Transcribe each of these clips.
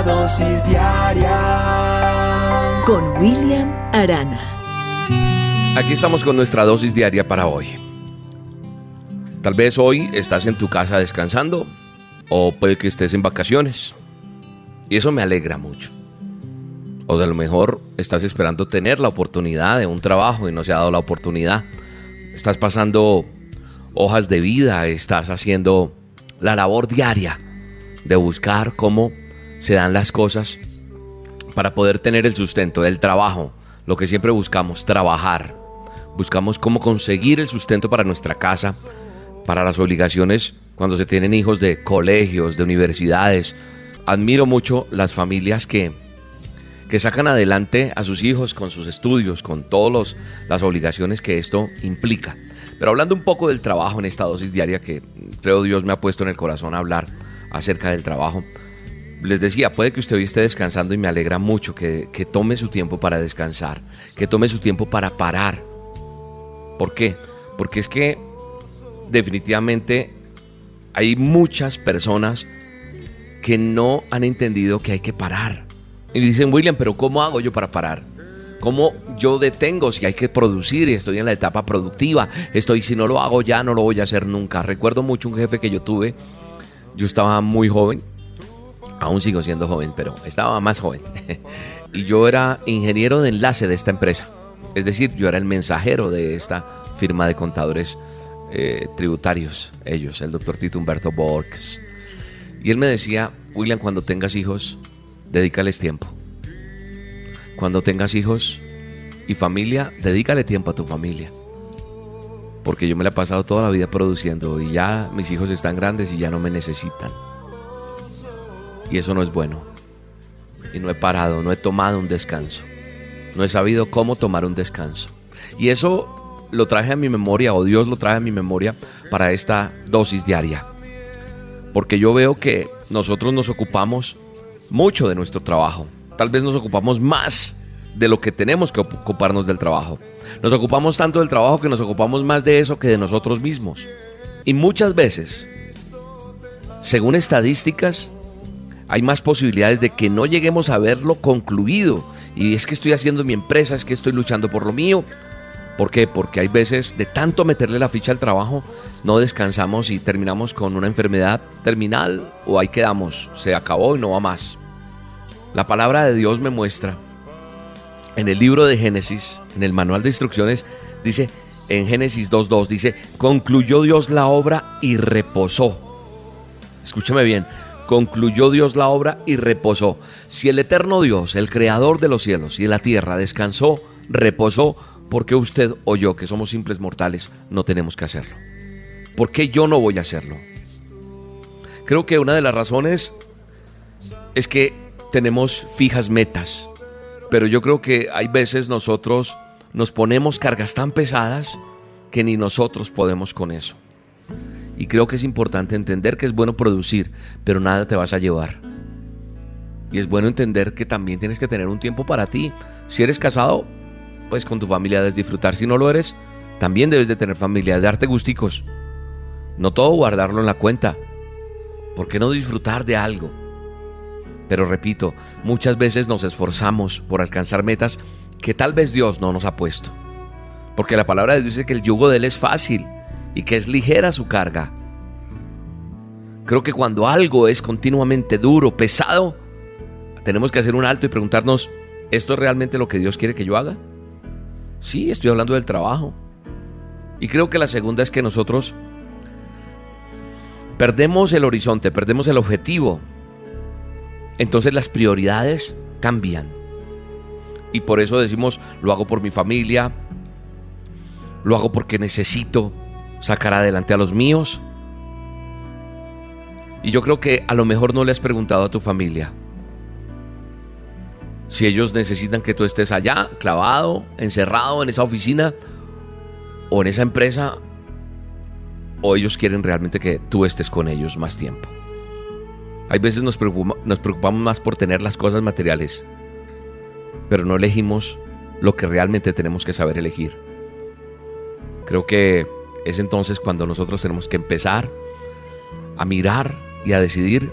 La dosis diaria con William Arana. Aquí estamos con nuestra dosis diaria para hoy. Tal vez hoy estás en tu casa descansando o puede que estés en vacaciones. Y eso me alegra mucho. O de lo mejor estás esperando tener la oportunidad de un trabajo y no se ha dado la oportunidad. Estás pasando hojas de vida, estás haciendo la labor diaria de buscar cómo se dan las cosas para poder tener el sustento del trabajo, lo que siempre buscamos, trabajar. Buscamos cómo conseguir el sustento para nuestra casa, para las obligaciones cuando se tienen hijos de colegios, de universidades. Admiro mucho las familias que, que sacan adelante a sus hijos con sus estudios, con todas las obligaciones que esto implica. Pero hablando un poco del trabajo en esta dosis diaria que creo Dios me ha puesto en el corazón a hablar acerca del trabajo, les decía, puede que usted esté descansando y me alegra mucho que, tome su tiempo para descansar, que tome su tiempo para parar. ¿Por qué? Porque es que definitivamente hay muchas personas que no han entendido que hay que parar. Y dicen, William, pero ¿cómo hago yo para parar? ¿Cómo yo detengo si hay que producir estoy en la etapa productiva? Estoy, si no lo hago ya, no lo voy a hacer nunca. Recuerdo mucho un jefe que yo tuve, yo estaba muy joven, aún sigo siendo joven, pero estaba más joven. y yo era ingeniero de enlace de esta empresa. Es decir, yo era el mensajero de esta firma de contadores eh, tributarios, ellos, el doctor Tito Humberto Borges. Y él me decía, William, cuando tengas hijos, dedícales tiempo. Cuando tengas hijos y familia, dedícale tiempo a tu familia. Porque yo me la he pasado toda la vida produciendo y ya mis hijos están grandes y ya no me necesitan. Y eso no es bueno. Y no he parado, no he tomado un descanso. No he sabido cómo tomar un descanso. Y eso lo traje a mi memoria, o Dios lo traje a mi memoria para esta dosis diaria. Porque yo veo que nosotros nos ocupamos mucho de nuestro trabajo. Tal vez nos ocupamos más de lo que tenemos que ocuparnos del trabajo. Nos ocupamos tanto del trabajo que nos ocupamos más de eso que de nosotros mismos. Y muchas veces, según estadísticas, hay más posibilidades de que no lleguemos a verlo concluido. Y es que estoy haciendo mi empresa, es que estoy luchando por lo mío. ¿Por qué? Porque hay veces de tanto meterle la ficha al trabajo, no descansamos y terminamos con una enfermedad terminal o ahí quedamos, se acabó y no va más. La palabra de Dios me muestra en el libro de Génesis, en el manual de instrucciones, dice en Génesis 2.2, dice, concluyó Dios la obra y reposó. Escúchame bien, concluyó Dios la obra y reposó. Si el eterno Dios, el creador de los cielos y de la tierra, descansó, reposó, ¿por qué usted o yo, que somos simples mortales, no tenemos que hacerlo? ¿Por qué yo no voy a hacerlo? Creo que una de las razones es que tenemos fijas metas, pero yo creo que hay veces nosotros nos ponemos cargas tan pesadas que ni nosotros podemos con eso. Y creo que es importante entender que es bueno producir, pero nada te vas a llevar. Y es bueno entender que también tienes que tener un tiempo para ti. Si eres casado, pues con tu familia debes disfrutar. Si no lo eres, también debes de tener familia, darte gusticos. No todo guardarlo en la cuenta. ¿Por qué no disfrutar de algo? Pero repito, muchas veces nos esforzamos por alcanzar metas que tal vez Dios no nos ha puesto. Porque la palabra de Dios dice que el yugo de Él es fácil y que es ligera su carga. Creo que cuando algo es continuamente duro, pesado, tenemos que hacer un alto y preguntarnos, ¿esto es realmente lo que Dios quiere que yo haga? Sí, estoy hablando del trabajo. Y creo que la segunda es que nosotros perdemos el horizonte, perdemos el objetivo. Entonces las prioridades cambian. Y por eso decimos, lo hago por mi familia, lo hago porque necesito sacar adelante a los míos. Y yo creo que a lo mejor no le has preguntado a tu familia si ellos necesitan que tú estés allá, clavado, encerrado en esa oficina o en esa empresa, o ellos quieren realmente que tú estés con ellos más tiempo. Hay veces nos, preocupamos más por tener las cosas materiales, pero no elegimos lo que realmente tenemos que saber elegir. Creo que es entonces cuando nosotros tenemos que empezar a mirar y a decidir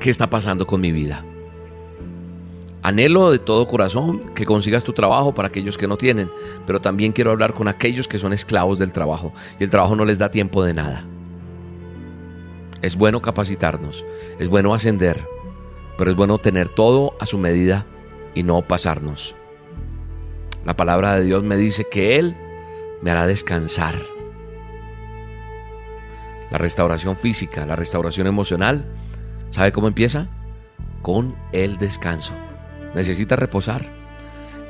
qué está pasando con mi vida. Anhelo de todo corazón que consigas tu trabajo para aquellos que no tienen, pero también quiero hablar con aquellos que son esclavos del trabajo y el trabajo no les da tiempo de nada. Es bueno capacitarnos, es bueno ascender, pero es bueno tener todo a su medida y no pasarnos. La palabra de Dios me dice que Él me hará descansar. La restauración física, la restauración emocional, ¿sabe cómo empieza? Con el descanso necesita reposar.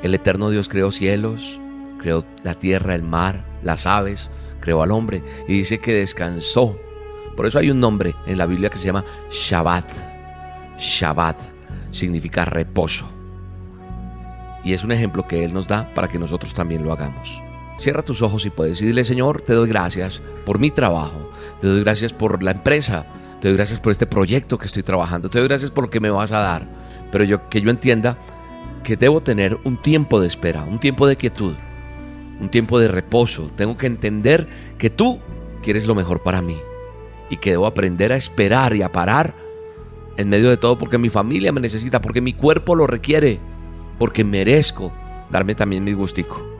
El eterno Dios creó cielos, creó la tierra, el mar, las aves, creó al hombre y dice que descansó. Por eso hay un nombre en la Biblia que se llama Shabbat. Shabbat significa reposo. Y es un ejemplo que Él nos da para que nosotros también lo hagamos. Cierra tus ojos y puedes decirle, Señor, te doy gracias por mi trabajo, te doy gracias por la empresa, te doy gracias por este proyecto que estoy trabajando, te doy gracias por lo que me vas a dar pero yo, que yo entienda que debo tener un tiempo de espera, un tiempo de quietud, un tiempo de reposo. Tengo que entender que tú quieres lo mejor para mí y que debo aprender a esperar y a parar en medio de todo porque mi familia me necesita, porque mi cuerpo lo requiere, porque merezco darme también mi gustico.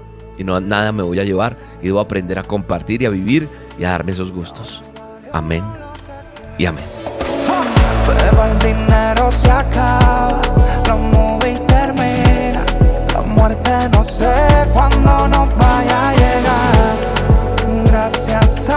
Y no nada me voy a llevar y debo aprender a compartir y a vivir y a darme esos gustos. Amén y amén. Pero el dinero se acaba, los movies terminan. La muerte no sé cuándo nos vaya a llegar. Gracias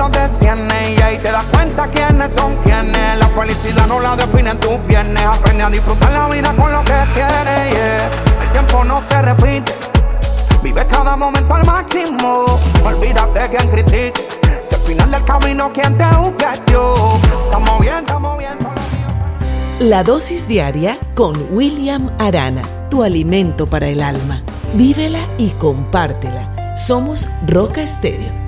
los desciende. Y ahí te das cuenta quiénes son quienes. La felicidad no la definen tus piernas. Aprende a disfrutar la vida con lo que tienes. yeah. El tiempo no se repite. Vive cada momento al máximo. Olvídate quien critique. Si al final del camino quien te busque yo. Estamos bien, estamos bien. La dosis diaria con William Arana, tu alimento para el alma. Vívela y compártela. Somos Roca Estéreo.